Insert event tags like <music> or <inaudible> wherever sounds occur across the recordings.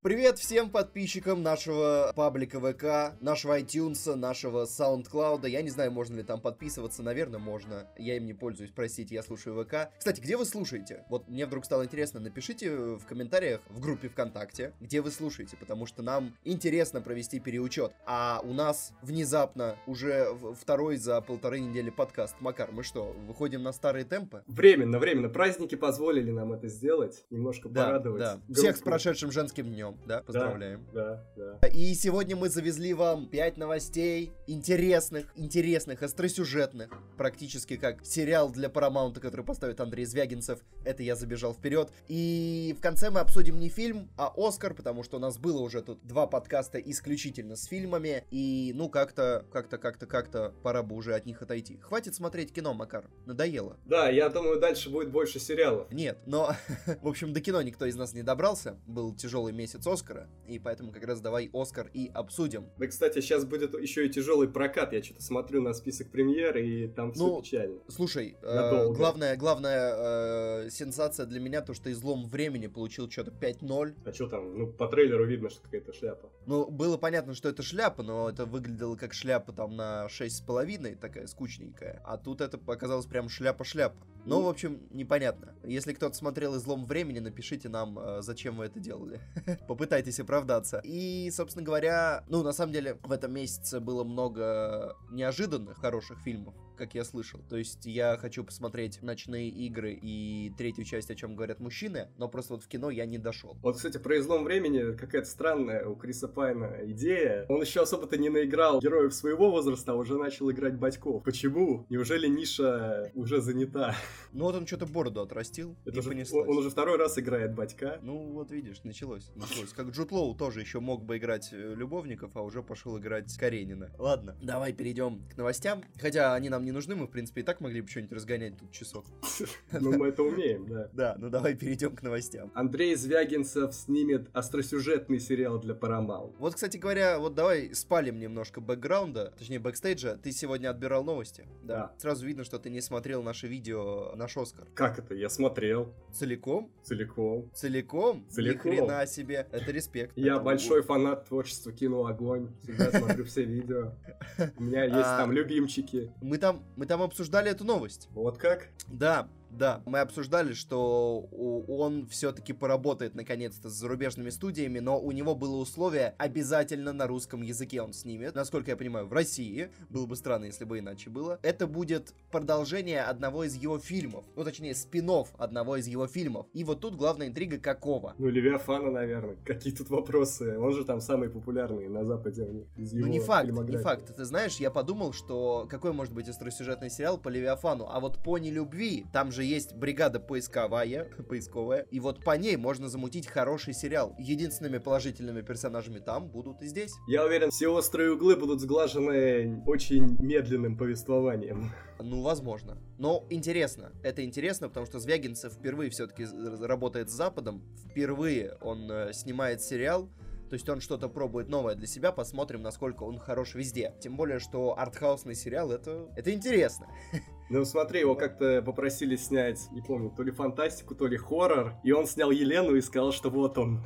Привет всем подписчикам нашего паблика ВК, нашего iTunes, нашего SoundCloud. Я не знаю, можно ли там подписываться, наверное, можно. Я им не пользуюсь, простите, я слушаю ВК. Кстати, где вы слушаете? Вот мне вдруг стало интересно, напишите в комментариях в группе ВКонтакте, где вы слушаете, потому что нам интересно провести переучет. А у нас внезапно уже второй за полторы недели подкаст. Макар, мы что, выходим на старые темпы? Временно, временно. Праздники позволили нам это сделать, немножко да, порадовать. Да. Всех с прошедшим женским днем днем, да? Поздравляем. Да, да, да. И сегодня мы завезли вам 5 новостей интересных, интересных, остросюжетных. Практически как сериал для Paramount, который поставит Андрей Звягинцев. Это я забежал вперед. И в конце мы обсудим не фильм, а Оскар, потому что у нас было уже тут два подкаста исключительно с фильмами. И ну как-то, как-то, как-то, как-то пора бы уже от них отойти. Хватит смотреть кино, Макар. Надоело. Да, я думаю, дальше будет больше сериалов. Нет, но, <laughs> в общем, до кино никто из нас не добрался. Был тяжелый месяц месяц Оскара, и поэтому как раз давай Оскар и обсудим. Да, кстати, сейчас будет еще и тяжелый прокат, я что-то смотрю на список премьер, и там все ну, печально. Слушай, э, главная, главная э, сенсация для меня, то, что излом времени получил что-то 5-0. А что там, ну, по трейлеру видно, что какая-то шляпа. Ну, было понятно, что это шляпа, но это выглядело как шляпа там на 6,5, такая скучненькая, а тут это показалось прям шляпа-шляпа. Ну, в общем, непонятно. Если кто-то смотрел «Излом времени», напишите нам, э, зачем вы это делали. <laughs> Попытайтесь оправдаться. И, собственно говоря, ну, на самом деле, в этом месяце было много неожиданных хороших фильмов как я слышал. То есть я хочу посмотреть «Ночные игры» и третью часть «О чем говорят мужчины», но просто вот в кино я не дошел. Вот, кстати, про «Излом времени» какая-то странная у Криса Пайна идея. Он еще особо-то не наиграл героев своего возраста, а уже начал играть батьков. Почему? Неужели ниша уже занята? Ну вот он что-то бороду отрастил, Это уже, он, он уже второй раз играет батька. Ну вот видишь, началось, началось. Как Джуд Лоу тоже еще мог бы играть э, любовников, а уже пошел играть Каренина. Ладно, давай перейдем к новостям. Хотя они нам не нужны, мы, в принципе, и так могли бы что-нибудь разгонять тут часок. <laughs> Ну, мы это умеем, да. <laughs> Да, ну давай перейдем к новостям. Андрей Звягинцев снимет остросюжетный сериал для Paramount. Вот, кстати говоря, вот давай спалим немножко бэкграунда, точнее, бэкстейджа. Ты сегодня отбирал новости. Да. Сразу видно, что ты не смотрел наше видео, наш Оскар. Как это? Я смотрел. Целиком? Целиком. Целиком? Целиком. Ни хрена себе. Это респект. Я большой фанат творчества кино Огонь. Всегда смотрю все видео. <laughs> У меня есть а, там любимчики. Мы там, мы там обсуждали эту новость. Вот как? Да, да, мы обсуждали, что он все-таки поработает наконец-то с зарубежными студиями, но у него было условие обязательно на русском языке он снимет. Насколько я понимаю, в России. Было бы странно, если бы иначе было. Это будет продолжение одного из его фильмов. Ну, точнее, спин одного из его фильмов. И вот тут главная интрига какого? Ну, Левиафана, наверное. Какие тут вопросы? Он же там самый популярный на Западе из его Ну, не факт, не факт. Ты знаешь, я подумал, что какой может быть остросюжетный сериал по Левиафану? А вот по нелюбви, там же же есть бригада поисковая, <laughs> поисковая, и вот по ней можно замутить хороший сериал. Единственными положительными персонажами там будут и здесь. Я уверен, все острые углы будут сглажены очень медленным повествованием. Ну, возможно. Но интересно. Это интересно, потому что Звягинцев впервые все-таки работает с Западом. Впервые он э, снимает сериал, то есть он что-то пробует новое для себя, посмотрим, насколько он хорош везде. Тем более, что артхаусный сериал, это, это интересно. <laughs> Ну смотри, его как-то попросили снять, не помню, то ли фантастику, то ли хоррор, и он снял Елену и сказал, что вот он.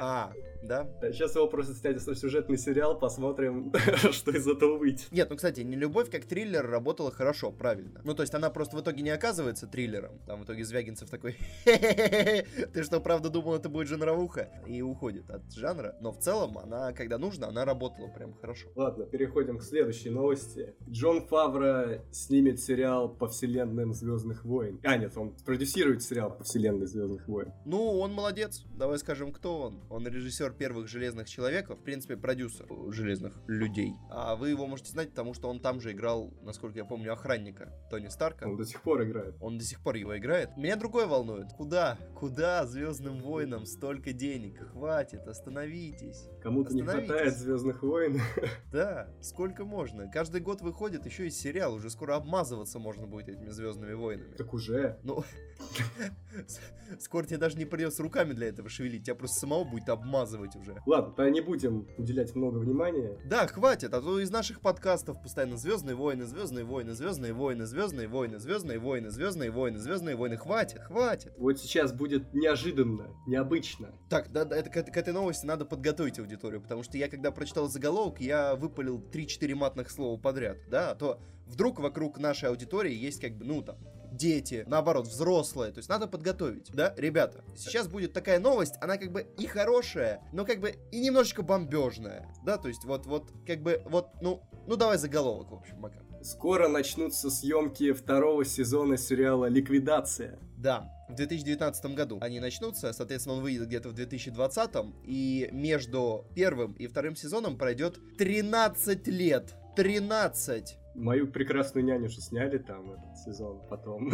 А, да? Сейчас его просто снять сюжетный сериал, посмотрим, <laughs> что из этого выйдет. Нет, ну, кстати, не любовь как триллер работала хорошо, правильно. Ну, то есть она просто в итоге не оказывается триллером. Там в итоге Звягинцев такой, ты что, правда думал, это будет жанровуха? И уходит от жанра. Но в целом она, когда нужно, она работала прям хорошо. Ладно, переходим к следующей новости. Джон Фавро снимет сериал по вселенным Звездных войн. А, нет, он продюсирует сериал по вселенной Звездных войн. Ну, он молодец. Давай скажем, кто он. Он режиссер первых Железных Человеков, в принципе, продюсер Железных Людей. А вы его можете знать, потому что он там же играл, насколько я помню, охранника Тони Старка. Он до сих пор играет. Он до сих пор его играет. Меня другое волнует. Куда? Куда Звездным войнам столько денег? Хватит, остановитесь. Кому-то не хватает Звездных войн. <laughs> Да, сколько можно? Каждый год выходит еще и сериал. Уже скоро обмазываться можно будет этими Звездными войнами. Так уже. Ну, <laughs> скоро тебе даже не придется руками для этого шевелить. Тебя просто самого будет обмазывать рассказывать уже. Ладно, не будем уделять много внимания. Да, хватит, а то из наших подкастов постоянно Звездные войны, Звездные войны, Звездные войны, Звездные войны, Звездные войны, Звездные войны, Звездные войны. Хватит, хватит. Вот сейчас будет неожиданно, необычно. Так, да, да это, к, к этой новости надо подготовить аудиторию, потому что я когда прочитал заголовок, я выпалил 3-4 матных слова подряд, да, а то вдруг вокруг нашей аудитории есть как бы, ну там, дети, наоборот, взрослые. То есть надо подготовить, да, ребята. Сейчас будет такая новость, она как бы и хорошая, но как бы и немножечко бомбежная, да, то есть вот, вот, как бы, вот, ну, ну давай заголовок, в общем, Макар. Скоро начнутся съемки второго сезона сериала «Ликвидация». Да, в 2019 году они начнутся, соответственно, он выйдет где-то в 2020, и между первым и вторым сезоном пройдет 13 лет. 13! Мою прекрасную няню же сняли там этот сезон потом.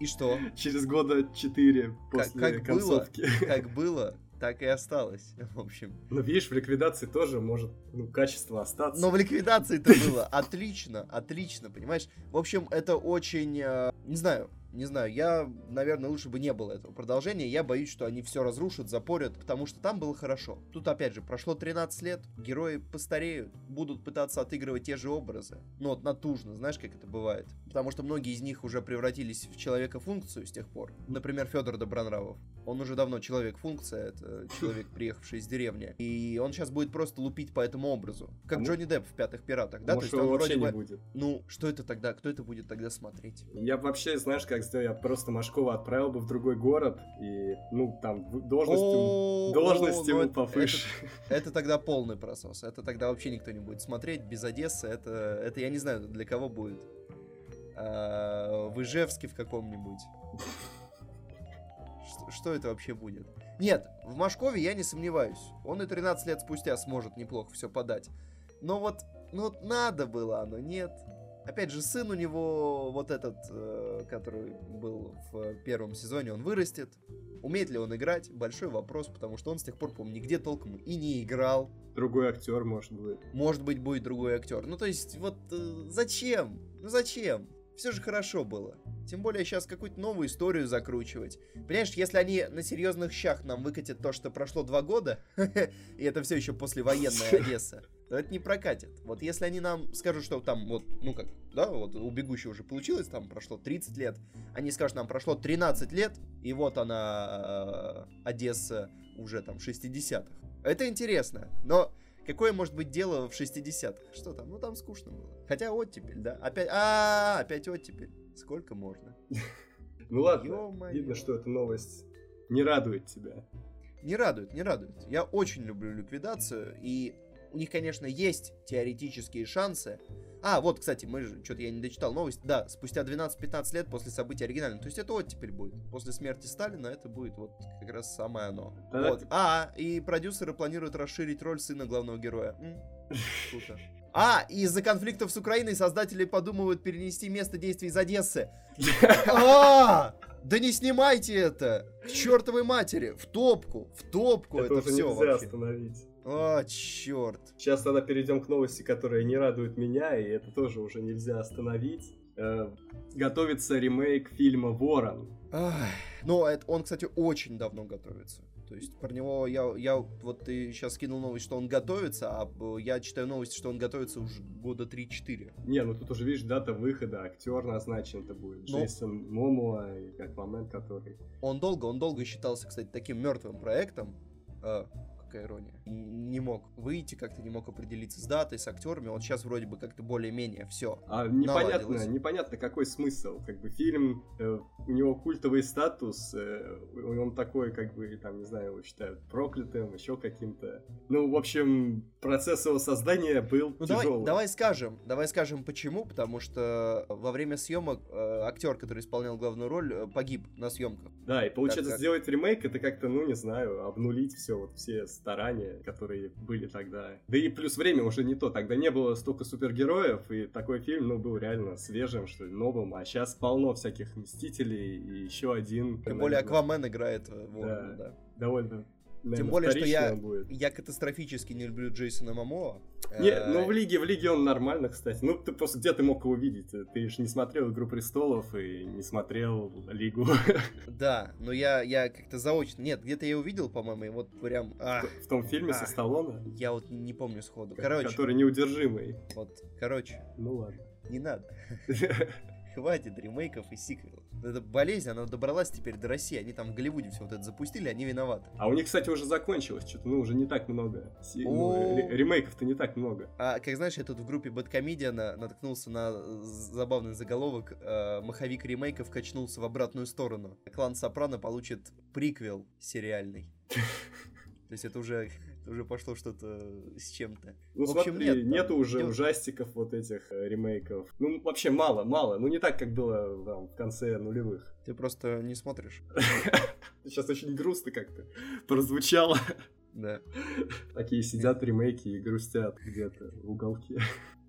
И что? Через года четыре после как, как концовки. Было, как было, так и осталось, в общем. Ну, видишь, в ликвидации тоже может, ну, качество остаться. Но в ликвидации это было отлично, отлично, понимаешь? В общем, это очень, э, не знаю, не знаю, я, наверное, лучше бы не было этого продолжения. Я боюсь, что они все разрушат, запорят, потому что там было хорошо. Тут, опять же, прошло 13 лет, герои постареют, будут пытаться отыгрывать те же образы. Ну, вот натужно, знаешь, как это бывает. Потому что многие из них уже превратились в человека-функцию с тех пор. Например, Федор Добронравов. Он уже давно человек-функция, это человек, приехавший из деревни. И он сейчас будет просто лупить по этому образу. Как а Джонни Депп в «Пятых пиратах», да? Может, То есть он вообще вроде не бы... будет. Ну, что это тогда? Кто это будет тогда смотреть? Я вообще, знаешь, как сделал? Я просто Машкова отправил бы в другой город, и, ну, там, должность, ему- должность о, ему ну это- повыше. <laughs> Это тогда полный просос. Это тогда вообще никто не будет смотреть. Без Одессы это, это я не знаю, для кого будет. А, в Ижевске в каком-нибудь. Что, что это вообще будет? Нет, в Машкове я не сомневаюсь. Он и 13 лет спустя сможет неплохо все подать. Но вот, ну вот надо было оно, нет. Опять же, сын у него, вот этот, э, который был в первом сезоне, он вырастет. Умеет ли он играть? Большой вопрос, потому что он с тех пор, по-моему, нигде толком и не играл. Другой актер, может быть. Может быть, будет другой актер. Ну, то есть, вот э, зачем? Ну, зачем? Все же хорошо было. Тем более сейчас какую-то новую историю закручивать. Понимаешь, если они на серьезных щах нам выкатят то, что прошло два года, <laughs> и это все еще послевоенная <laughs> Одесса, то это не прокатит. Вот если они нам скажут, что там вот, ну как, да, вот у бегущего уже получилось, там прошло 30 лет, они скажут, нам прошло 13 лет, и вот она, э, Одесса, уже там 60-х. Это интересно, но Какое может быть дело в 60-х? Что там? Ну там скучно было. Хотя оттепель, да? Опять, а, опять оттепель. Сколько можно? <laughs> Ну ладно, видно, что эта новость не радует тебя. Не радует, не радует. Я очень люблю ликвидацию, и у них, конечно, есть теоретические шансы. А, вот, кстати, мы же, что-то я не дочитал новость. Да, спустя 12-15 лет после событий оригинального. То есть это оттепель будет. После смерти Сталина это будет вот как раз самое оно. Да, Вот. А, и продюсеры планируют расширить роль сына главного героя. М, <laughs> Круто. А, из-за конфликтов с Украиной создатели подумывают перенести место действия из Одессы. <laughs> А! Да не снимайте это! К чертовой матери! В топку! В топку это, Это все вообще. остановить. А, черт. Сейчас тогда перейдем к новости, которая не радует меня, и это тоже уже нельзя остановить. Э, Готовится ремейк фильма «Ворон». Ах, Ну, это, он, кстати, очень давно готовится. То есть про него я, я вот ты сейчас скинул новость, что он готовится, а я читаю новости, что он готовится уже года 3-4. Не, ну тут уже, видишь, дата выхода, актер назначен это будет. Ну. Джейсон Момуа и как момент, который... Он долго, он долго считался, кстати, таким мертвым проектом. Какая ирония. Не мог выйти, как-то не мог определиться с датой, с актерами. Он сейчас вроде бы как-то более-менее все. А непонятно, Наладилось. непонятно, какой смысл. Как бы фильм, э, у него культовый статус, э, он такой, как бы, там, не знаю, его считают проклятым, еще каким-то. Ну, в общем, процесс его создания был Ну тяжелый. давай, давай скажем, давай скажем почему, потому что во время съемок э, актер, который исполнял главную роль, э, погиб на съемках. Да, и получается, как? сделать ремейк, это как-то, ну, не знаю, обнулить все, вот все старания, которые были тогда. Да и плюс время уже не то, тогда не было столько супергероев, и такой фильм, ну, был реально свежим, что ли, новым, а сейчас полно всяких Мстителей, и еще один. Тем более Аквамен играет э, Ворона, Да. да. довольно Наверное, Тем более, что я, будет. я катастрофически не люблю Джейсона Мамоа. Не, Э, ну в лиге, в лиге он нормально, кстати. Ну, ты просто где ты мог его видеть? Ты же не смотрел Игру престолов и не смотрел Лигу. <laughs> Да, но я, я как-то заочно... Нет, где-то я увидел, по-моему, и вот прям... ах, В том фильме со Ах. Сталлоне. я вот не помню сходу. Короче, Который неудержимый. вот, короче, Ну ладно. не надо. <laughs> Хватит ремейков и сиквелов. Эта болезнь, она добралась теперь до России. Они там в Голливуде все вот это запустили, они виноваты. А у них, кстати, уже закончилось что-то, ну, уже не так много. Си- ну, О. ремейков-то не так много. А, как знаешь, я тут в группе Бэткомедиана наткнулся на забавный заголовок э, «Маховик ремейков качнулся в обратную сторону». Клан Сопрано получит приквел сериальный. <laughs> То есть это уже, уже пошло что-то с чем-то. Ну, В общем, смотри, нет, там нету уже идёт- ужастиков вот этих э, ремейков. Ну, вообще мало, мало. Ну, не так, как было там, в конце нулевых. <laughs> Ты просто не смотришь. Сейчас очень грустно как-то прозвучало. Да. Такие сидят ремейки и грустят где-то в уголке.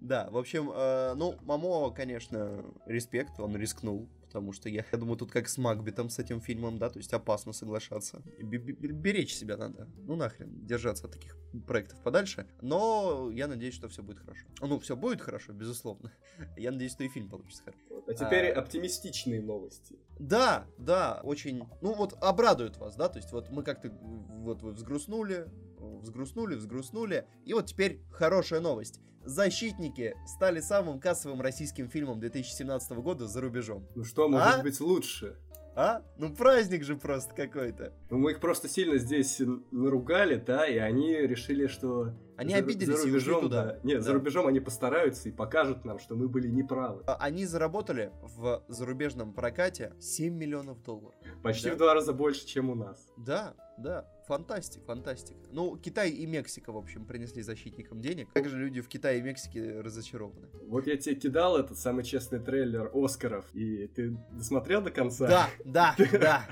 Да, в общем, э, ну, Мамо, конечно, респект, он рискнул, потому что я, я думаю, тут как с Макбетом, с этим фильмом, да, то есть опасно соглашаться. Б- б- Беречь себя надо. Ну, нахрен, держаться от таких проектов подальше. Но я надеюсь, что все будет хорошо. Ну, все будет хорошо, безусловно. <laughs> Я надеюсь, что и фильм получится хорошо. А теперь А. оптимистичные новости. Да, да, очень, ну вот обрадует вас, да, то есть вот мы как-то, вот вы взгрустнули, взгрустнули, взгрустнули, и вот теперь хорошая новость. «Защитники» стали самым кассовым российским фильмом 2017 года за рубежом. Ну что может А? быть лучше? А? Ну праздник же просто какой-то. Ну, мы их просто сильно здесь наругали, да, и они решили, что... Они за- обиделись за и рубежом, туда. да. Нет, за Да. рубежом они постараются и покажут нам, что мы были неправы. А Они заработали в зарубежном прокате 7 миллионов долларов. Почти Да. в два раза больше, чем у нас. Да, да, фантастик, фантастика. Ну, Китай и Мексика, в общем, принесли защитникам денег. Как же люди в Китае и Мексике разочарованы? Вот я тебе кидал этот самый честный трейлер Оскаров, и ты досмотрел до конца? Да, да, <laughs> да.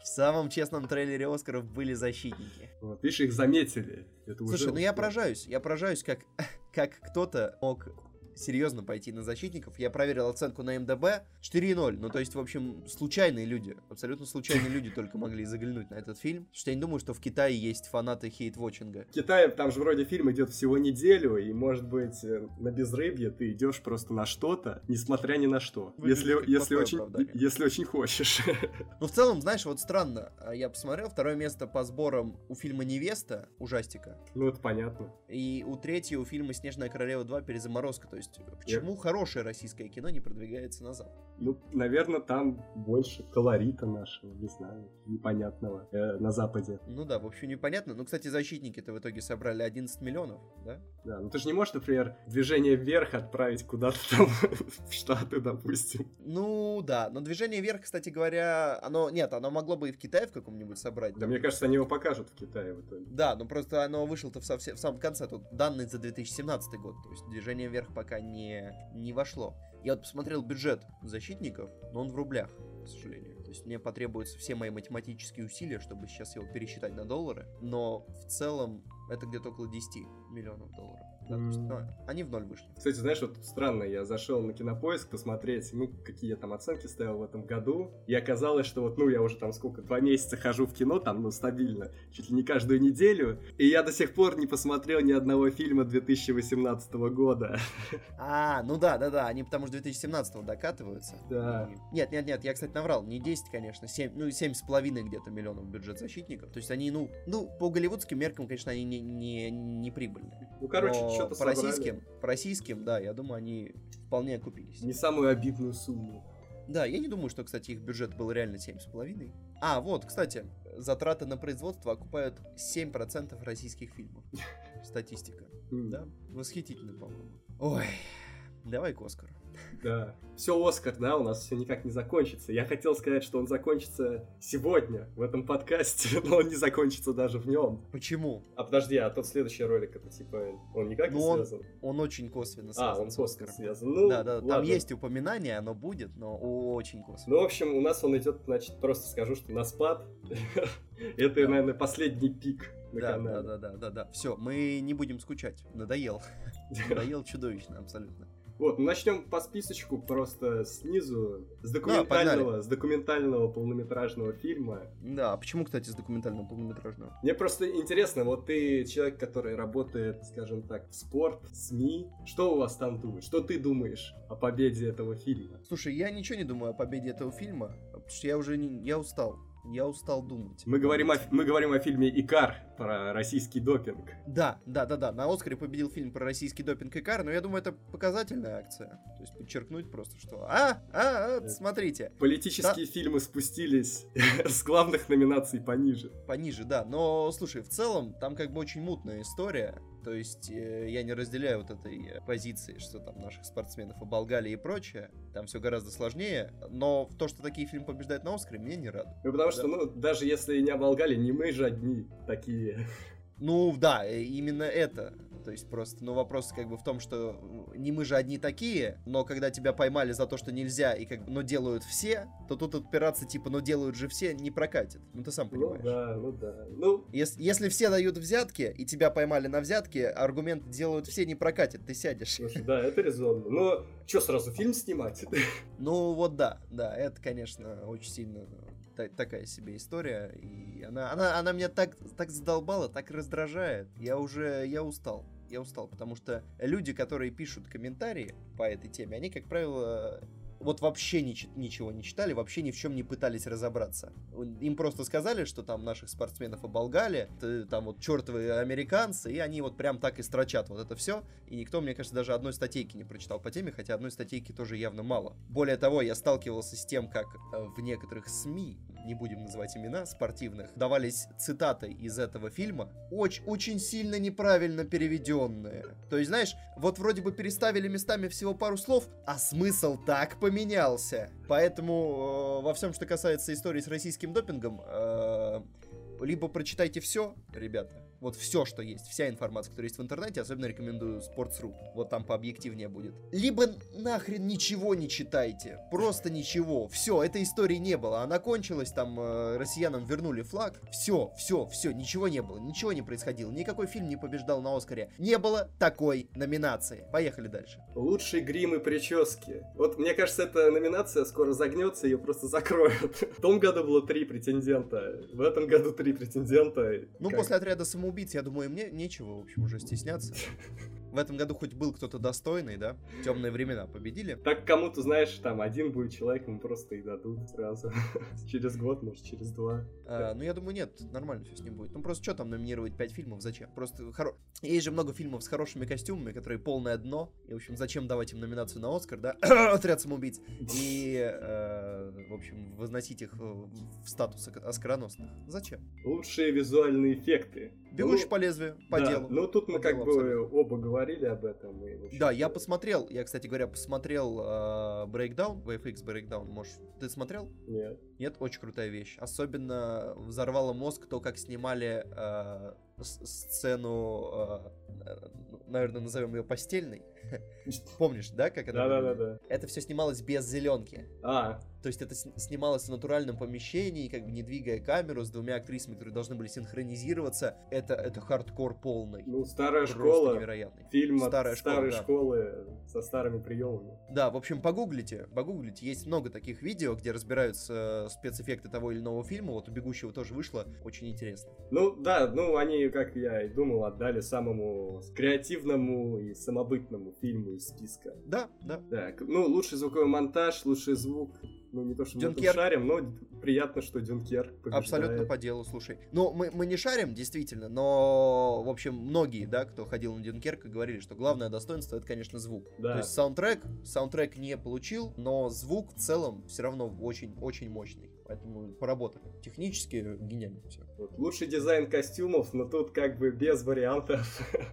В самом честном трейлере Оскаров были защитники. Вот, видишь, их заметили. Это уже Слушай, ну я поражаюсь. Я поражаюсь, как, <laughs> как кто-то мог серьезно пойти на защитников. Я проверил оценку на МДБ 4.0. Ну, то есть, в общем, случайные люди, абсолютно случайные люди только могли заглянуть на этот фильм. Потому что я не думаю, что в Китае есть фанаты хейт-вотчинга. В Китае там же вроде фильм идет всего неделю, и может быть э, на безрыбье ты идешь просто на что-то, несмотря ни на что. Выглядит Если, если, очень, оправдание. если очень хочешь. <laughs> Ну, в целом, знаешь, вот странно. а, Я посмотрел второе место по сборам у фильма «Невеста», ужастика. Ну, это понятно. И у третьего фильма «Снежная королева 2. Перезаморозка». То есть, почему хорошее российское кино не продвигается на Запад? Ну, наверное, там больше колорита нашего, не знаю, непонятного э, на Западе. Ну да, в общем, непонятно. Ну, кстати, защитники-то в итоге собрали 11 миллионов, да? Да, ну ты же не можешь, например, движение вверх отправить куда-то там <laughs> в Штаты, допустим. Ну да, но движение вверх, кстати говоря, оно... Нет, оно могло бы и в Китае в каком-нибудь собрать. Да, мне кажется, они его покажут в Китае в итоге. Да, ну просто оно вышло-то в, совсе- в самом конце. Тут данные за 2017 год. То есть движение вверх пока не, не вошло. Я вот посмотрел бюджет защитников, но он в рублях, к сожалению. То есть мне потребуются все мои математические усилия, чтобы сейчас его пересчитать на доллары. Но в целом это где-то около 10 миллионов долларов. Да, то есть, М. ну, они в ноль вышли. Кстати, знаешь, вот странно, я зашел на кинопоиск посмотреть, ну, какие я там оценки ставил в этом году, и оказалось, что вот, ну, я уже там сколько, два месяца хожу в кино, там, ну, стабильно, чуть ли не каждую неделю, и я до сих пор не посмотрел ни одного фильма 2018 года. <laughs> А, ну да, да, да, они потому что 2017 докатываются. Да. И- Нет, нет, нет, я, кстати, наврал, не 10, конечно, 7, ну, семь с половиной где-то миллионов бюджет защитников. То есть они, ну, ну, по голливудским меркам, конечно, они не, не, не прибыльные. Ну, короче, Но что-то по собрали. российским, по российским, да, я думаю, они вполне окупились. Не самую обидную сумму. Да, я не думаю, что, кстати, их бюджет был реально 7,5. А, вот, кстати, затраты на производство окупают 7% российских фильмов. <laughs> Статистика. Да, восхитительно, по-моему. Ой, давай к Оскару. Да. Все, Оскар, да, у нас все никак не закончится. Я хотел сказать, что он закончится сегодня, в этом подкасте, <laughs> но он не закончится даже в нем. Почему? А подожди, а тот следующий ролик, это типа, он никак не Ну, он связан? Он очень косвенно А, связан он с Оскаром. связан. Ну, да, да, там ладно. есть упоминание, оно будет, но очень косвенно. Ну, в общем, у нас он идет, значит, просто скажу, что на спад. <laughs> Это, Да. наверное, последний пик на да, да, канале. да, да, да, да. Все, мы не будем скучать. Надоел. <laughs> Надоел чудовищно, абсолютно. Вот, начнем по списочку просто снизу, с документального, да, с документального полнометражного фильма. Да, а почему, кстати, с документального полнометражного? Мне просто интересно, вот ты человек, который работает, скажем так, в спорт, СМИ, что у вас там думаешь? Что ты думаешь о победе этого фильма? Слушай, я ничего не думаю о победе этого фильма, потому что я уже не, я устал. Я устал думать. Мы говорим, о, мы говорим о фильме «Икар» про российский допинг. Да, да, да, да. На Оскаре победил фильм про российский допинг «Икар», но я думаю, это показательная акция. То есть подчеркнуть просто, что «А, а, а смотрите». Политические да. фильмы спустились <laughs> с главных номинаций пониже. Пониже, да. Но, слушай, в целом, там как бы очень мутная история. То есть э, я не разделяю вот этой э, позиции, что там наших спортсменов оболгали и прочее. Там все гораздо сложнее. Но то, что такие фильмы побеждают на Оскаре, меня не радует. Ну, потому да? что, ну, даже если не оболгали, не мы же одни такие. Ну, да, э, именно это. То есть просто, ну, вопрос как бы в том, что не мы же одни такие, но когда тебя поймали за то, что нельзя, и как бы, но делают все, то тут отпираться типа, ну, делают же все, не прокатит. Ну, ты сам ну понимаешь. Ну, да, ну, да. Ну... Если, если все дают взятки, и тебя поймали на взятке, аргумент делают все, не прокатит, ты сядешь. Слушай, да, это резонно. Но что, сразу фильм снимать? Ну, вот да, да, это, конечно, очень сильно такая себе история, и она, она, она меня так, так задолбала, так раздражает. Я уже, я устал я устал, потому что люди, которые пишут комментарии по этой теме, они, как правило, вот вообще ни, ничего не читали, вообще ни в чем не пытались разобраться. Им просто сказали, что там наших спортсменов оболгали, там вот чертовые американцы, и они вот прям так и строчат вот это все. И никто, мне кажется, даже одной статейки не прочитал по теме, хотя одной статейки тоже явно мало. Более того, я сталкивался с тем, как э, в некоторых СМИ не будем называть имена, спортивных, давались цитаты из этого фильма, очень, очень сильно неправильно переведенные. То есть, знаешь, вот вроде бы переставили местами всего пару слов, а смысл так поменялся. Поэтому э, во всем, что касается истории с российским допингом, э, либо прочитайте все, ребята, вот все, что есть, вся информация, которая есть в интернете, особенно рекомендую Sports.ru. Вот там пообъективнее будет. Либо нахрен ничего не читайте. Просто ничего. Все, этой истории не было. Она кончилась, там э, россиянам вернули флаг. Все, все, все, ничего не было. Ничего не происходило. Никакой фильм не побеждал на Оскаре. Не было такой номинации. Поехали дальше. Лучший грим и прически. Вот мне кажется, эта номинация скоро загнется, ее просто закроют. <laughs> В том году было три претендента. В этом году три претендента. Ну, как? после отряда самоубийц самоубийц, я думаю, мне нечего, в общем, уже стесняться. <laughs> В этом году хоть был кто-то достойный, да? Темные времена победили. Так кому-то, знаешь, там один будет человек, ему просто и дадут сразу. <laughs> через год, может, через два. А, ну, я думаю, нет, нормально все с ним будет. Ну, просто что там номинировать пять фильмов, зачем? Просто хоро... есть же много фильмов с хорошими костюмами, которые полное дно. И, в общем, зачем давать им номинацию на Оскар, да? <coughs> Отряд самоубийц. И, э, в общем, возносить их в статус оскароносных. Зачем? Лучшие визуальные эффекты. Бегущий ну, по лезвию, по да, делу. Ну, тут мы как бы абсолютно. оба говорили об этом. И, да, я посмотрел, я, кстати говоря, посмотрел uh, Breakdown, VFX Breakdown, может, ты смотрел? Нет. Нет, очень крутая вещь. Особенно взорвало мозг то, как снимали uh, сцену, uh, наверное, назовем ее постельной. <laughs> Помнишь, да, как это? Да, да, да, да. Это все снималось без зеленки. А. То есть это снималось в натуральном помещении, как бы не двигая камеру, с двумя актрисами, которые должны были синхронизироваться. Это, это хардкор полный. Ну, старая Просто школа. невероятный. Фильм старая от школа, старой да. школы со старыми приемами. Да, в общем, погуглите, погуглите. Есть много таких видео, где разбираются спецэффекты того или иного фильма. Вот у «Бегущего» тоже вышло. Очень интересно. Ну, да, ну, они, как я и думал, отдали самому креативному и самобытному фильму из списка. Да, да. Так, ну, лучший звуковой монтаж, лучший звук, ну, не то, что мы шарим, но приятно, что Дюнкер побеждает. Абсолютно по делу, слушай. Ну, мы, мы не шарим, действительно, но, в общем, многие, да, кто ходил на Дюнкерк, говорили, что главное достоинство — это, конечно, звук. Да. То есть саундтрек, саундтрек не получил, но звук в целом все равно очень-очень мощный. Поэтому поработали. Технически гениально все. Вот. Лучший дизайн костюмов, но тут как бы без вариантов.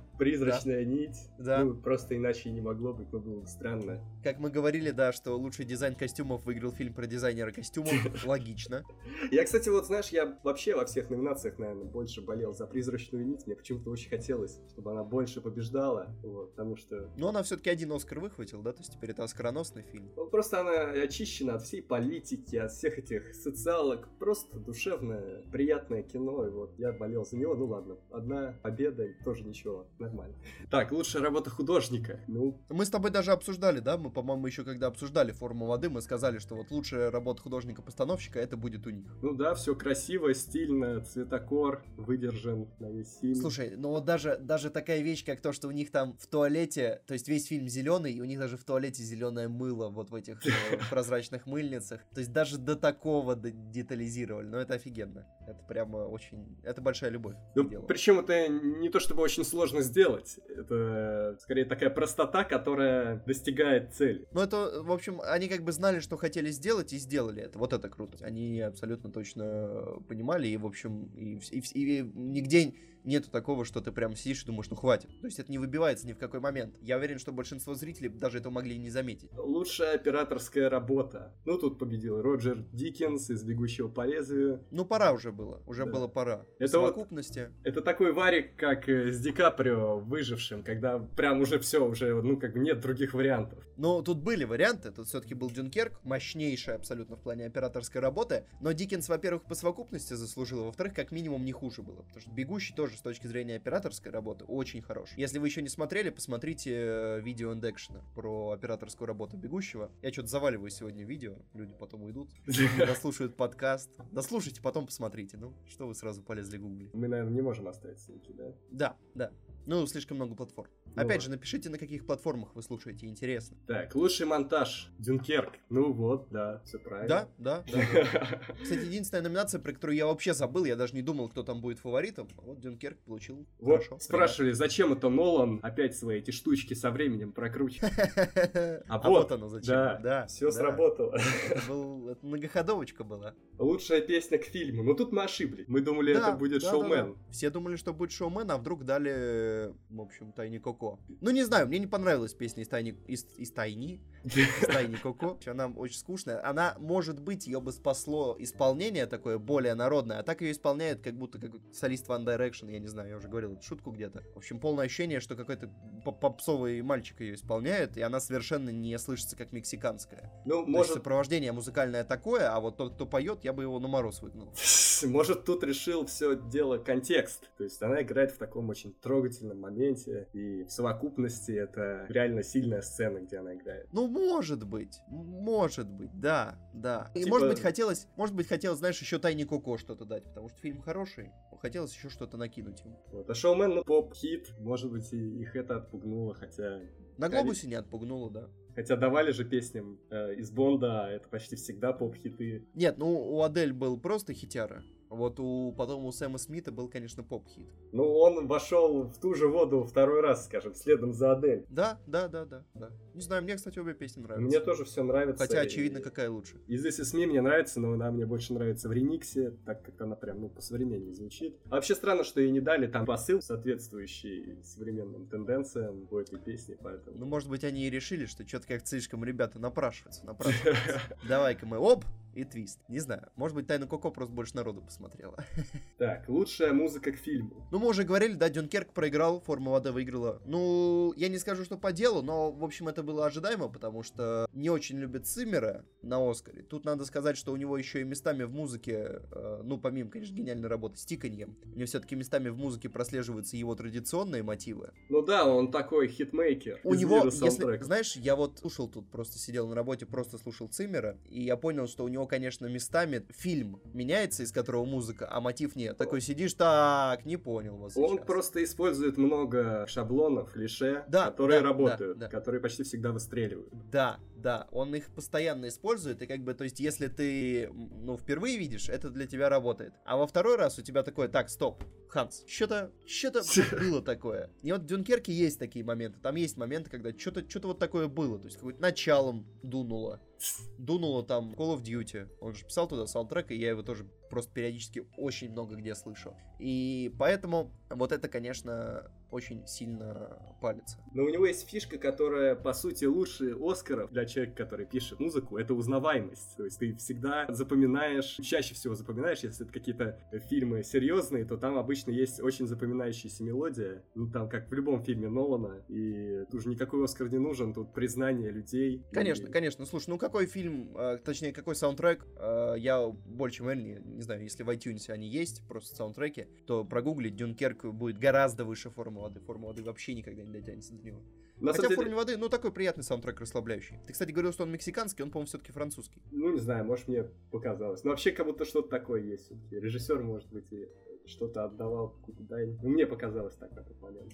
<laughs> Призрачная да. нить. Да. Ну, просто иначе не могло быть, но было бы странно. Как мы говорили, да, что лучший дизайн костюмов выиграл фильм про дизайнера костюмов. <laughs> Логично. Я, кстати, вот знаешь, я вообще во всех номинациях, наверное, больше болел за призрачную нить. Мне почему-то очень хотелось, чтобы она больше побеждала. Вот, потому что... Но она все-таки один Оскар выхватил, да? То есть теперь это оскароносный фильм. Ну, просто она очищена от всей политики, от всех этих социалок, просто душевное, приятное кино, и вот я болел за него, ну ладно, одна победа, тоже ничего, нормально. Так, лучшая работа художника, ну... Мы с тобой даже обсуждали, да, мы, по-моему, еще когда обсуждали форму воды, мы сказали, что вот лучшая работа художника-постановщика, это будет у них. Ну да, все красиво, стильно, цветокор выдержан на весь фильм. Слушай, ну вот даже, даже такая вещь, как то, что у них там в туалете, то есть весь фильм зеленый, и у них даже в туалете зеленое мыло вот в этих э, <laughs> прозрачных мыльницах. То есть даже до такого детализировали. Но это офигенно. Это прямо очень... Это большая любовь. Ну, причем это не то чтобы очень сложно сделать. Это скорее такая простота, которая достигает цели. Ну это, в общем, они как бы знали, что хотели сделать, и сделали это. Вот это круто. Они абсолютно точно понимали, и, в общем, и, и, и нигде нету такого, что ты прям сидишь и думаешь, ну хватит. То есть это не выбивается ни в какой момент. Я уверен, что большинство зрителей даже этого могли не заметить. Лучшая операторская работа. Ну, тут победил Роджер Диккенс из «Бегущего по лезвию». Ну, пора уже было. Уже да. было пора. Это вот, это такой варик, как э, с Ди Каприо выжившим, когда прям уже все, уже, ну, как бы нет других вариантов. Ну, тут были варианты. Тут все-таки был Дюнкерк, мощнейший абсолютно в плане операторской работы. Но Диккенс, во-первых, по совокупности заслужил, а во-вторых, как минимум не хуже было. Потому что «Бегущий» тоже тоже с точки зрения операторской работы очень хорош. Если вы еще не смотрели, посмотрите э, видео Эндекшена про операторскую работу бегущего. Я что-то заваливаю сегодня видео, люди потом уйдут, дослушают подкаст. Дослушайте, потом посмотрите. Ну, что вы сразу полезли гуглить? Мы, наверное, не можем оставить ссылки, да? Да, да. Ну, слишком много платформ. Ну, Опять же, напишите, на каких платформах вы слушаете, интересно. Так, лучший монтаж. Дюнкерк. Ну вот, да, все правильно. Да, да, да. <laughs> Кстати, единственная номинация, про которую я вообще забыл, я даже не думал, кто там будет фаворитом. Вот Дюнкерк получил. Вот, Хорошо, спрашивали, зачем это Нолан опять свои эти штучки со временем прокручивает. <laughs> А, а вот оно зачем. Да, да все сработало. Это многоходовочка была. Лучшая песня к фильму. Ну тут мы ошиблись. Мы думали, это будет шоумен. Все думали, что будет шоумен, а вдруг дали, в общем, Тайни Коко. Ну не знаю, мне не понравилась песня из Тайни... Из, из Тайни? Из Тайни Коко. <laughs> Она очень скучная. Она, может быть, ее бы спасло исполнение такое более народное, а так ее исполняет как будто как солист One Direction, я не знаю, я уже говорил эту шутку где-то. В общем, полное ощущение, что какой-то попсовый мальчик ее исполняет, и она совершенно не слышится как мексиканская. Ну, То может... Сопровождение музыкальное такое, а вот тот, кто поет, я бы его на мороз выгнал. <laughs> <laughs> Может, тут решил все дело контекст. То есть она играет в таком очень трогательном моменте, и в совокупности это реально сильная сцена, где она играет. Ну, может быть, может быть, да, да. И типа может быть хотелось, может быть хотелось, знаешь, еще Тайни Коко что-то дать, потому что фильм хороший, хотелось еще что-то накинуть ему. Вот. А Шоумен, ну, поп-хит, может быть, и их это отпугнуло, хотя... На Глобусе не отпугнуло, да. Хотя давали же песням э, из Бонда, это почти всегда поп-хиты. Нет, ну у Адель был просто хитяра. Вот у потом у Сэма Смита был, конечно, поп-хит. Ну, он вошел в ту же воду второй раз, скажем, следом за Адель. Да, да, да, да, да. Не знаю, мне, кстати, обе песни нравятся. Мне тоже все нравится. Хотя, очевидно, какая лучше. И здесь и СМИ мне нравится, но она мне больше нравится в ремиксе, так как она прям, ну, по-современнее звучит. А вообще странно, что ей не дали там посыл, соответствующий современным тенденциям в этой песне, поэтому... Ну, может быть, они и решили, что что-то как слишком ребята напрашиваются, напрашиваются. <laughs> Давай-ка мы, оп, и твист. Не знаю, может быть, Тайну Коко просто больше народу посмотрела. <laughs> Так, лучшая музыка к фильму. Ну, мы уже говорили, да, Дюнкерк проиграл, Форма воды выиграла. Ну, я не скажу, что по делу, но, в общем, это было ожидаемо, потому что не очень любит Циммера на Оскаре. Тут надо сказать, что у него еще и местами в музыке, э, ну, помимо, конечно, гениальной работы с тиканьем, у него все-таки местами в музыке прослеживаются его традиционные мотивы. Ну да, он такой хитмейкер. У него, если, знаешь, я вот слушал тут, просто сидел на работе, просто слушал Циммера, и я понял, что у него, конечно, местами фильм меняется, из которого музыка, а мотив нет. Такой сидишь, так, не понял вас Он сейчас. просто использует много шаблонов, клише, да, которые да, работают, да, да. которые почти всегда выстреливают. Да, да, он их постоянно использует, и как бы, то есть, если ты, ну, впервые видишь, это для тебя работает. А во второй раз у тебя такое, так, стоп, Ханс, что-то, что-то <laughs> было такое. И вот в Дюнкерке есть такие моменты, там есть моменты, когда что-то, что-то вот такое было, то есть, какое-то началом дунуло дунуло там Call of Duty. Он же писал туда саундтрек, и я его тоже просто периодически очень много где слышу. И поэтому вот это, конечно, очень сильно палится. Но у него есть фишка, которая, по сути, лучше Оскаров для человека, который пишет музыку, это узнаваемость. То есть ты всегда запоминаешь, чаще всего запоминаешь, если это какие-то фильмы серьезные, то там обычно есть очень запоминающаяся мелодия. Ну, там, как в любом фильме Нолана, и тут уже никакой Оскар не нужен, тут признание людей. Конечно, и... конечно. Слушай, ну какой фильм, э, точнее, какой саундтрек, э, я больше чем уверен, не, знаю, если в iTunes они есть, просто саундтреки, то прогуглить Дюнкерк будет гораздо выше формы воды. Форма воды вообще никогда не дотянется до него. На Хотя в форме воды, ну, такой приятный саундтрек расслабляющий. Ты, кстати, говорил, что он мексиканский, он, по-моему, все-таки французский. Ну, не знаю, может, мне показалось. Но вообще, как будто что-то такое есть. Режиссер, может быть, и что-то отдавал какую-то дань. Ну, мне показалось так на тот момент.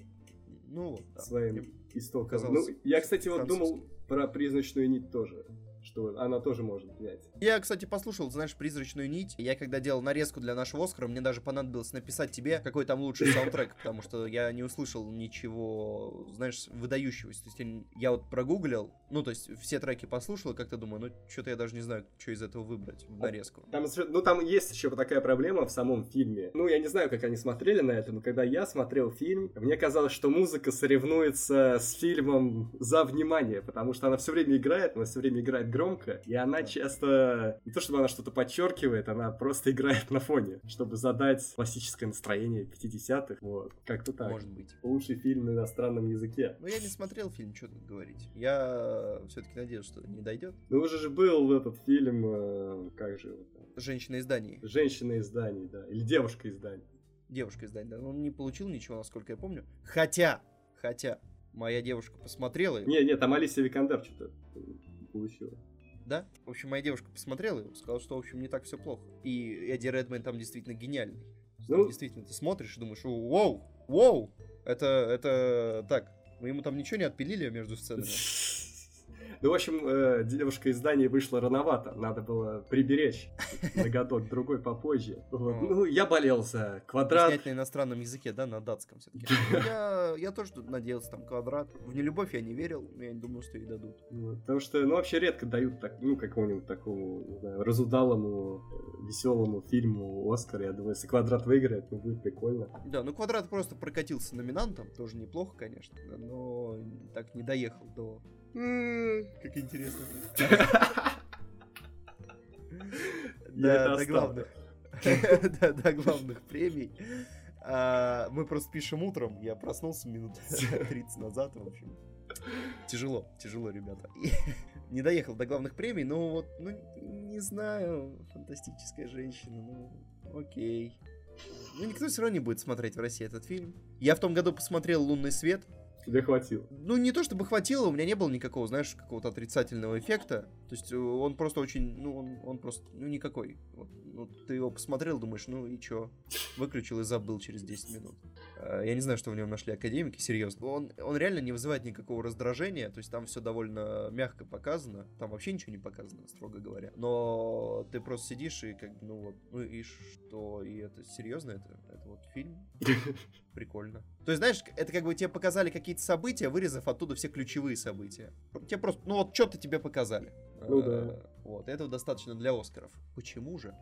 Ну, да. Своим истоком. Ну, я, кстати, вот думал про призрачную нить тоже что она тоже может взять. Я, кстати, послушал, знаешь, «Призрачную нить». Я когда делал нарезку для нашего Оскара, мне даже понадобилось написать тебе, какой там лучший <laughs> саундтрек, потому что я не услышал ничего, знаешь, выдающегося. То есть я вот прогуглил, ну, то есть все треки послушал, и как-то думаю, ну, что-то я даже не знаю, что из этого выбрать в нарезку. Там, ну, там есть еще такая проблема в самом фильме. Ну, я не знаю, как они смотрели на это, но когда я смотрел фильм, мне казалось, что музыка соревнуется с фильмом за внимание, потому что она все время играет, она все время играет громко, и она часто, не то чтобы она что-то подчеркивает, она просто <laughs> играет на фоне, чтобы задать классическое настроение 50-х, вот, как-то так. Может быть. Лучший фильм на иностранном языке. Ну, я не смотрел фильм, что тут говорить. Я все-таки надеюсь, что не дойдет. Ну, уже же был этот фильм, э, как же его Женщина из Дании. Женщина из Дании, да. Или девушка из Дании. Девушка из Дании, да. Он не получил ничего, насколько я помню. Хотя, хотя, моя девушка посмотрела. Не, не, там Алисия Викандер что-то получила да? В общем, моя девушка посмотрела его, сказала, что, в общем, не так все плохо. И Эдди Редмейн там действительно гениальный. Ну... Действительно, ты смотришь и думаешь, воу, воу, это, это так, мы ему там ничего не отпилили между сценами. <laughs> Ну, в общем, э, девушка из Дании вышла рановато. Надо было приберечь <laughs> на годок другой попозже. Ну, я болел за квадрат. Снять на иностранном языке, да, на датском все-таки. Ну, я, тоже надеялся, там, квадрат. В нелюбовь я не верил, но я не думал, что ей дадут. потому что, ну, вообще редко дают, так, ну, какому-нибудь такому, не знаю, разудалому, э, веселому фильму Оскар. Я думаю, если квадрат выиграет, ну, будет прикольно. Да, ну, квадрат просто прокатился номинантом, тоже неплохо, конечно, но так не доехал до как интересно. Да, до главных. <laughs> До главных премий. А, мы просто пишем утром. Я проснулся минут <laughs> 30 назад, в общем. Тяжело, тяжело, ребята. <laughs> Не доехал до главных премий, но вот, ну, не знаю, фантастическая женщина, ну, окей. Ну, никто все равно не будет смотреть в России этот фильм. Я в том году посмотрел «Лунный свет», Тебе хватило? Ну, не то чтобы хватило, у меня не было никакого, знаешь, какого-то отрицательного эффекта. То есть э, он просто очень, ну, он, он просто, ну, никакой. Вот, ну, ты его посмотрел, думаешь, ну и чё? Выключил и забыл через 10 минут. А, я не знаю, что в нем нашли академики, серьезно. Он, он реально не вызывает никакого раздражения, то есть там все довольно мягко показано. Там вообще ничего не показано, строго говоря. Но ты просто сидишь и как, ну вот, ну и что? И это серьезно, это, это вот фильм? <laughs> Прикольно. То есть, знаешь, это как бы тебе показали какие-то события, вырезав оттуда все ключевые события. Тебе просто, ну вот что-то тебе показали. Ну да. Э, вот, этого достаточно для Оскаров. Почему же?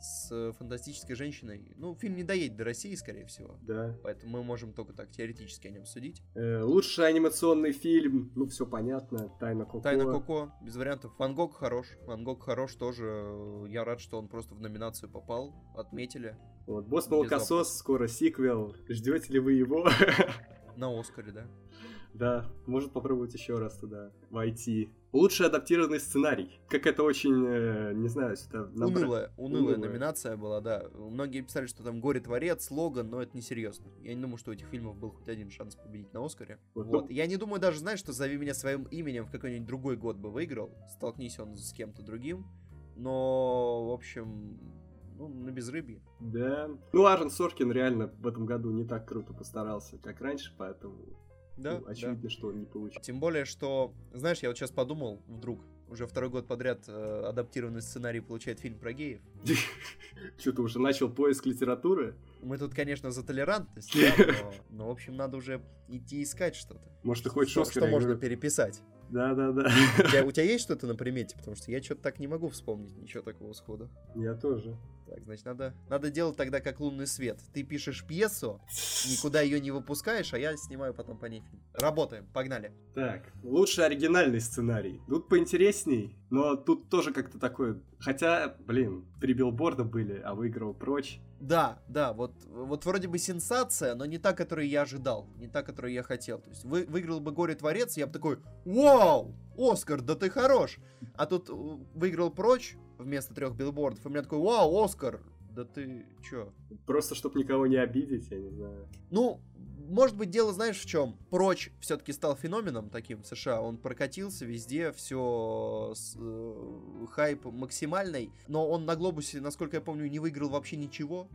С фантастической женщиной. Ну, фильм не доедет до России, скорее всего. Да. Поэтому мы можем только так теоретически о нем судить. Э, лучший анимационный фильм, ну, все понятно. Тайна Коко. Тайна Коко, без вариантов. Ван Гог хорош. Ван Гог хорош тоже. Я рад, что он просто в номинацию попал. Отметили. Вот, Босс Молокосос, скоро сиквел. Ждете ли вы его? <laughs> На Оскаре, да? Да, может попробовать еще раз туда войти. Лучший адаптированный сценарий. Как это очень, э, не знаю, это... Набра... Унылая, унылая, унылая номинация была, да. Многие писали, что там «Горе-творец», «Логан», но это не серьезно. Я не думаю, что у этих фильмов был хоть один шанс победить на Оскаре. Вот. вот. Я не думаю даже, знаешь, что «Зови меня своим именем» в какой-нибудь другой год бы выиграл. Столкнись он с кем-то другим. Но, в общем, ну, на безрыбье. Да. Ну, Аарон Соркин реально в этом году не так круто постарался, как раньше, поэтому да, ну, очевидно, да. что он не получил. Тем более, что, знаешь, я вот сейчас подумал, вдруг, уже второй год подряд э, адаптированный сценарий получает фильм про геев. <laughs> Что, ты уже начал поиск литературы? Мы тут, конечно, за толерантность, <laughs> но, в общем, надо уже идти искать что-то. Может, ты хочешь что, что можно переписать? Да, да, да. У тебя, у <laughs> тебя есть что-то на примете? Потому что я что-то так не могу вспомнить ничего такого схода. Я тоже. Так, значит, надо, надо делать тогда как лунный свет. Ты пишешь пьесу, никуда ее не выпускаешь, а я снимаю потом по ней фильм. Работаем, погнали. Так, лучший оригинальный сценарий. Тут поинтересней, но тут тоже как-то такое... Хотя, блин, три билборда были, а выиграл прочь. Да, да, вот, вот вроде бы сенсация, но не та, которую я ожидал, не та, которую я хотел. То есть вы, выиграл бы Горе-творец, я бы такой, вау, Оскар, да ты хорош. А тут э, выиграл прочь вместо трех билбордов, и у меня такой, вау, Оскар, да ты чё? Просто, чтобы никого не обидеть, я не знаю. Ну, может быть, дело, знаешь, в чем? Прочь все-таки стал феноменом таким в США. Он прокатился везде, все э, хайп максимальный. Но он на глобусе, насколько я помню, не выиграл вообще ничего.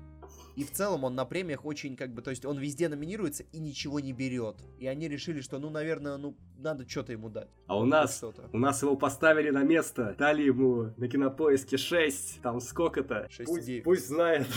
И в целом он на премиях очень как бы, то есть он везде номинируется и ничего не берет. И они решили, что, ну, наверное, ну, надо что-то ему дать. А у нас, у нас его поставили на место, дали ему на кинопоиске 6, там сколько-то. 6 пусть, пусть знает.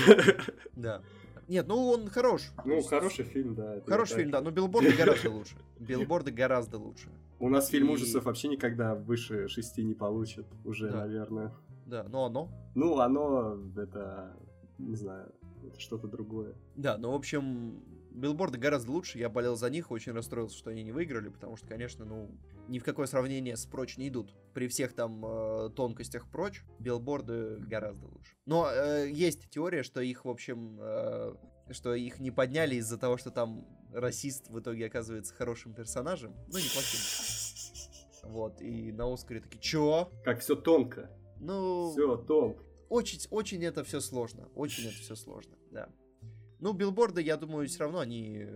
Да. Нет, ну он хорош. Ну, есть... хороший фильм, да. Хороший фильм, да, но билборды <laughs> гораздо лучше. Билборды гораздо лучше. У нас фильм ужасов вообще никогда выше шести не получит, уже, Да. наверное. Да, но оно. Ну, оно, это, не знаю, это что-то другое. Да, ну, в общем, билборды гораздо лучше. Я болел за них, очень расстроился, что они не выиграли, потому что, конечно, ну, ни в какое сравнение с прочь не идут. При всех там э, тонкостях прочь, билборды гораздо лучше. Но э, есть теория, что их, в общем, э, что их не подняли из-за того, что там расист в итоге оказывается хорошим персонажем, ну, неплохим. Вот, и на Оскаре такие, чё? Как все тонко. Ну, Все тонко. очень, очень это все сложно. Очень это все сложно, да. Ну, билборды, я думаю, все равно они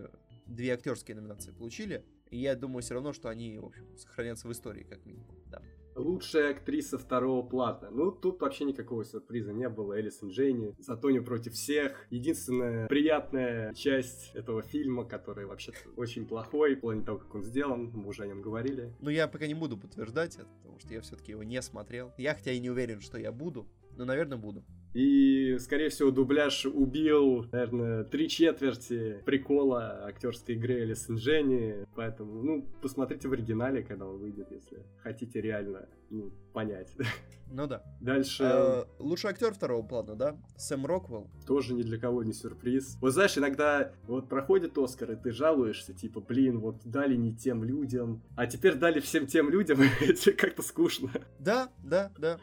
две актерские номинации получили. И я думаю все равно, что они, в общем, сохранятся в истории, как минимум. Да. Лучшая актриса второго плана. Ну, тут вообще никакого сюрприза не было. Элисон Джейни, Затони против всех. Единственная приятная часть этого фильма, который вообще-то очень плохой, в плане того, как он сделан, мы уже о нем говорили. Но я пока не буду подтверждать это, потому что я все-таки его не смотрел. Я хотя и не уверен, что я буду, но, наверное, буду. И, скорее всего, дубляж убил, наверное, три четверти прикола актерской игры Элисон Дженни. Поэтому, ну, посмотрите в оригинале, когда он выйдет, если хотите реально ну, понять. Ну да. Дальше... Э, лучший актер второго плана, да? Сэм Роквелл. Тоже ни для кого не сюрприз. Вот знаешь, иногда вот проходит Оскар, и ты жалуешься, типа, блин, вот дали не тем людям, а теперь дали всем тем людям, <laughs> и тебе как-то скучно. Да, да, да.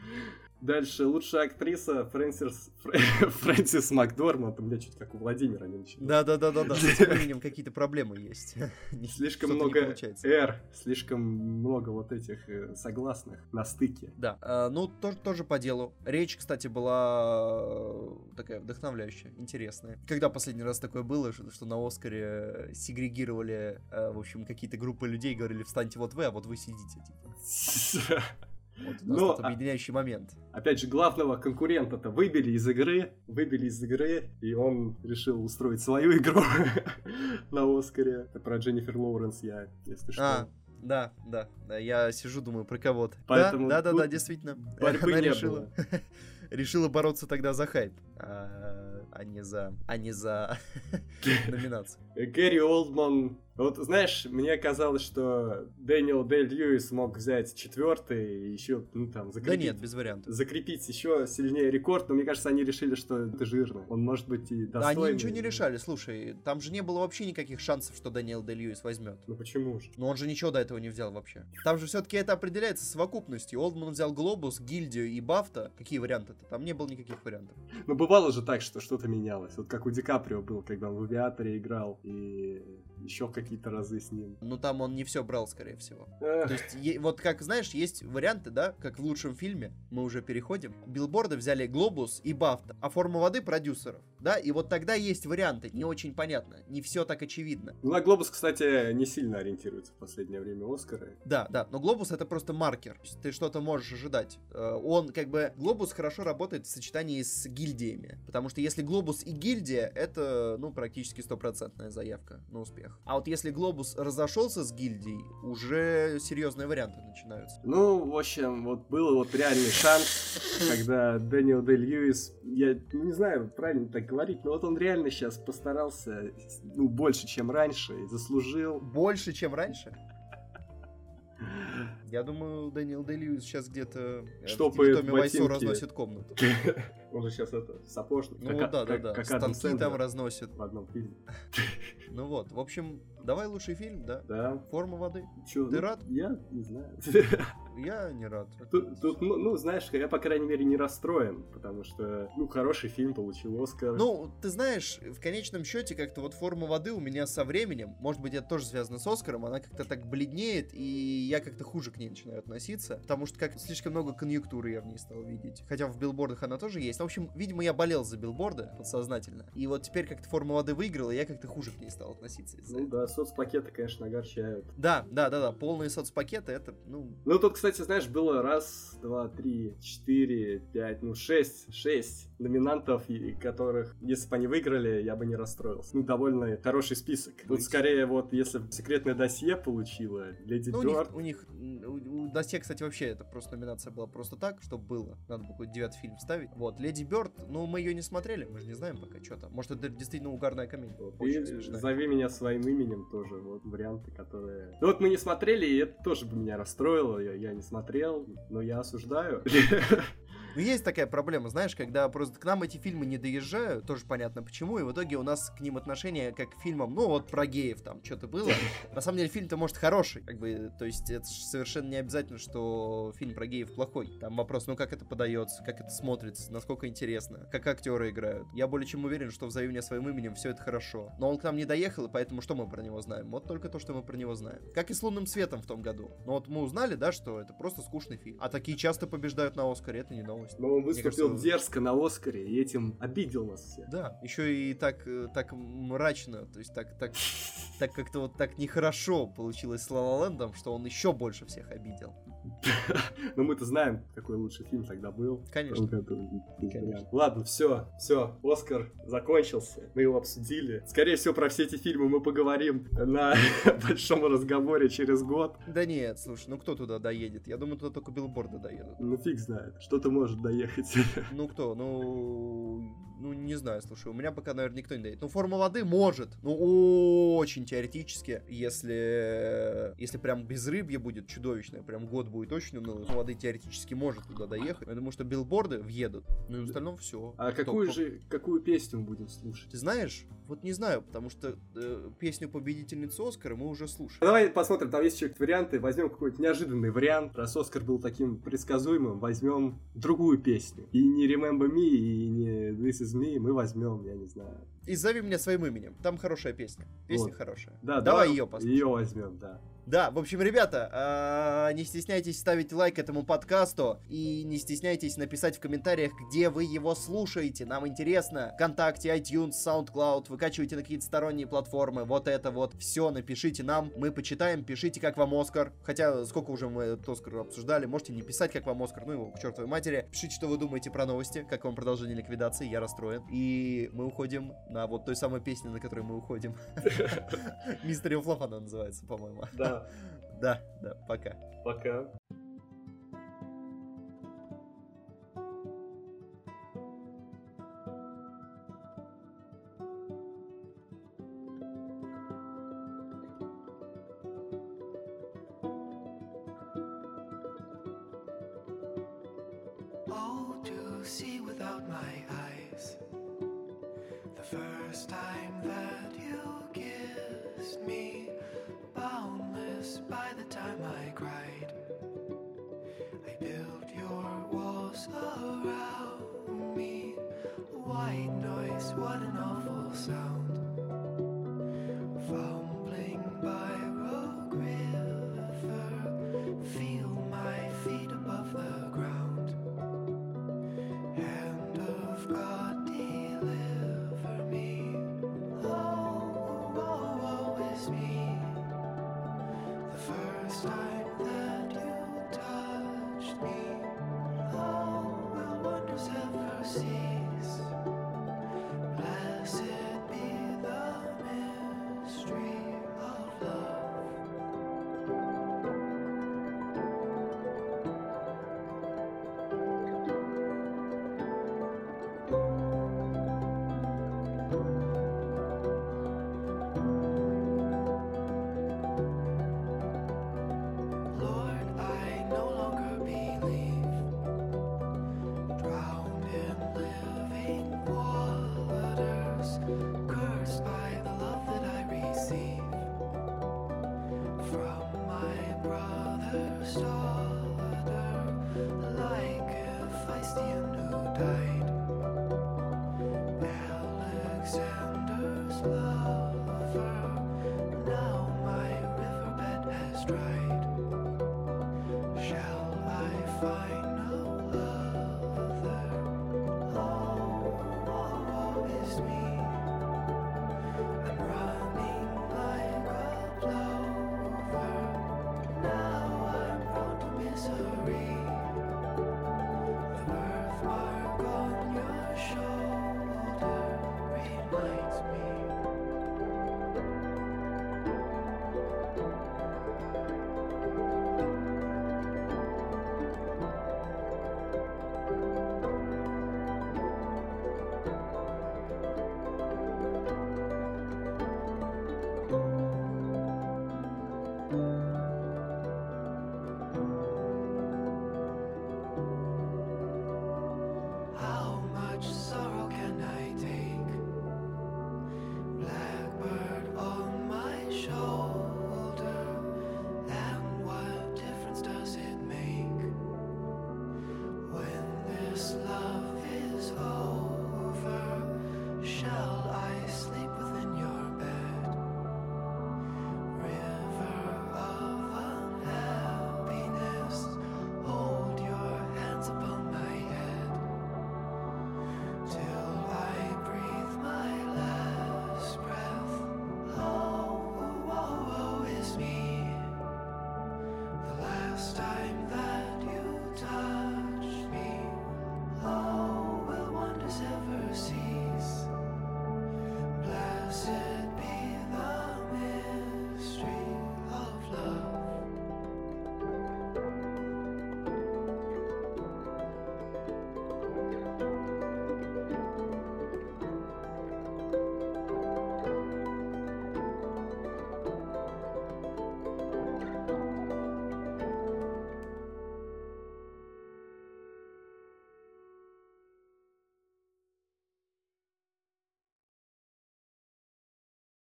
Дальше лучшая актриса Фрэнсис, <laughs> Фрэнсис Макдорманд. У меня чуть как у Владимира не начинается. Да, да, да, да, да. С именем какие-то проблемы есть. <laughs> Слишком много. R, слишком много вот этих э, согласных на стыке. Да, э, ну тоже, тоже по делу. Речь, кстати, была э, такая вдохновляющая, интересная. Когда последний раз такое было, что, на Оскаре сегрегировали, в общем, какие-то группы людей, говорили, встаньте вот вы, а вот вы сидите. Типа. <laughs> Вот у нас Но, тут а- объединяющий момент. Опять же, главного конкурента-то выбили из игры, выбили из игры, и он решил устроить свою игру <laughs> на Оскаре. Это про Дженнифер Лоуренс я, если что. А, да, да, да, я сижу, думаю про кого-то. Поэтому да, да, да, да, действительно. борьбы Она не решила, <laughs> решила бороться тогда за хайп, а, а не за, а не за <laughs> номинацию. Гэри Олдман. Вот знаешь, мне казалось, что Дэниел Дэй Льюис мог взять четвертый и еще, ну там, Да закрепить. нет, без вариантов. закрепить еще сильнее рекорд, но мне кажется, они решили, что это жирно. Он может быть и Да, достойный. они ничего не решали, слушай, там же не было вообще никаких шансов, что Дэниел Дэ Льюис возьмет. Ну почему же? Но он же ничего до этого не взял вообще. Там же все-таки это определяется совокупностью. Олдман взял Глобус, Гильдию и Бафта. Какие варианты-то? Там не было никаких вариантов. Ну бывало же так, что что-то менялось. Вот как у Ди Каприо был, когда он в Авиаторе играл, и еще какие-то разы с ним. Ну там он не все брал, скорее всего. Эх, То есть, вот как, знаешь, есть варианты, да, как в лучшем фильме, мы уже переходим. Билборды взяли Глобус и Бафта, а форма воды продюсеров, да, и вот тогда есть варианты, не очень понятно, не все так очевидно. Ну, на Глобус, кстати, не сильно ориентируется в последнее время Оскары. Да, да, но Глобус это просто маркер, ты что-то можешь ожидать. Э, Он, как бы, Глобус хорошо работает в сочетании с гильдиями, потому что если Глобус и гильдия, это, ну, практически стопроцентная заявка на успех. А вот если Глобус разошелся с гильдией, уже серьезные варианты начинаются. Ну, в общем, вот был вот реальный шанс, когда Дэниел Дэй Льюис, я ну, не знаю, правильно так говорить, но вот он реально сейчас постарался, ну, больше, чем раньше, и заслужил. Больше, чем раньше? <laughs> Я думаю, Дэниел Дэй Льюис сейчас где-то э, Штопает в Томе Вайсо разносит комнату. <laughs> Он же сейчас это, сапожник. Ну как- да, да, как- да. Станки там разносит. в одном фильме. <laughs> Ну вот, в общем, давай лучший фильм, да? Да. Форма воды. Чё, Ты ну, рад? Я не знаю. Я не рад. Тут, тут, ну, ну, знаешь, я, по крайней мере, не расстроен, потому что, ну, хороший фильм, получил Оскар. Ну, ты знаешь, в конечном счете, как-то вот форма воды у меня со временем, может быть, это тоже связано с Оскаром, она как-то так бледнеет, и я как-то хуже к ней начинаю относиться, потому что как слишком много конъюнктуры я в ней стал видеть. Хотя в билбордах она тоже есть. В общем, видимо, я болел за билборды подсознательно. И вот теперь как-то форма воды выиграла, я как-то хуже к ней стал относиться Ну да, соцпакеты, конечно, огорчают. Да, да, да, да, полные соцпакеты, это, ну, Ну, тут, кстати, знаешь, было раз, два, три, четыре, пять, ну, шесть, шесть номинантов, и которых, если бы они выиграли, я бы не расстроился. Ну, довольно хороший список. Тут скорее вот, если бы секретное досье получила, Леди Ну, у Бёрд, них, у них, у, Досье, кстати, вообще это просто номинация была просто так, чтобы было. Надо было какой-то девятый фильм вставить. Вот, Леди Бёрд, ну, мы ее не смотрели, мы же не знаем пока, что там. Может, это действительно угарная комедия. Очень смешная. «Зови меня своим именем» тоже, вот, варианты, которые... Ну, вот мы не смотрели, и это тоже бы меня расстроило, я, я не смотрел, но я осуждаю. Ну, есть такая проблема, знаешь, когда просто к нам эти фильмы не доезжают, тоже понятно почему, и в итоге у нас к ним отношение как к фильмам, ну, вот про геев там что-то было. На самом деле фильм-то может хороший, как бы, то есть это совершенно не обязательно, что фильм про геев плохой. Там вопрос, ну, как это подается, как это смотрится, насколько интересно, как актеры играют. Я более чем уверен, что в «Зови своим именем» все это хорошо. Но он к нам не доехал, и поэтому что мы про него знаем? Вот только то, что мы про него знаем. Как и с «Лунным светом» в том году. Но вот мы узнали, да, что это просто скучный фильм. А такие часто побеждают на Оскаре, это не новость. Но он выступил кажется, дерзко на Оскаре, и этим обидел нас всех. Да, еще и так, э, так мрачно, то есть так, так, так как-то вот так нехорошо получилось с La Land, что он еще больше всех обидел. <laughs> Но мы-то знаем, какой лучший фильм тогда был. Конечно. Конечно. Ладно, все, все, Оскар закончился, мы его обсудили. Скорее всего, про все эти фильмы мы поговорим на <laughs> большом разговоре через год. Да нет, слушай, ну кто туда доедет? Я думаю, туда только билборды доедут. Ну фиг знает, что-то может доехать. <laughs> Ну кто? Ну, ну не знаю, слушай, у меня пока, наверное, никто не доедет. Ну, форма воды может, ну очень теоретически, если, если прям безрыбье будет чудовищное, прям год будет очень унылый, форма воды теоретически может туда доехать. Я думаю, что билборды въедут, ну и в остальном все. А какую же, какую песню мы будем слушать? Ты знаешь? Вот не знаю, потому что э, песню победительницы Оскара мы уже слушали. Давай посмотрим, там есть еще варианты. Возьмем какой-то неожиданный вариант. Раз Оскар был таким предсказуемым, возьмем другую песню. И не Remember Me, и не This Is Me мы возьмем, я не знаю. И зови меня своим именем. Там хорошая песня. Песня Вот. хорошая. Да, давай ее послушаем. Ее возьмем, да. Да, в общем, ребята, а, не стесняйтесь ставить лайк этому подкасту и не стесняйтесь написать в комментариях, где вы его слушаете. Нам интересно. Вконтакте, iTunes, SoundCloud, выкачивайте на какие-то сторонние платформы. Вот это вот. Все, напишите нам. Мы почитаем. Пишите, как вам Оскар. Хотя, сколько уже мы этот Оскар обсуждали. Можете не писать, как вам Оскар. Ну его к чертовой матери. Пишите, что вы думаете про новости. Как вам продолжение ликвидации. Я расстроен. И мы уходим на вот той самой песне, на которой мы уходим. <laughs> Мистер Флоп называется, по-моему. Да, Да, <laughs> да, пока. пока. Oh, to see without my eyes. The first time that you kissed me, Oh.